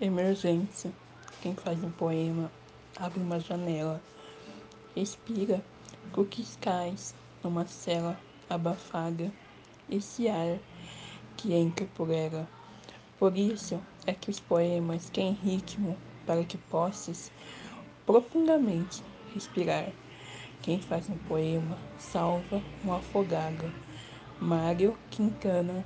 Emergência. Quem faz um poema abre uma janela. Respira cookies cais numa cela abafada. Esse ar que é entra por ela. Por isso é que os poemas têm ritmo para que possas profundamente respirar. Quem faz um poema salva um afogado. Mário Quintana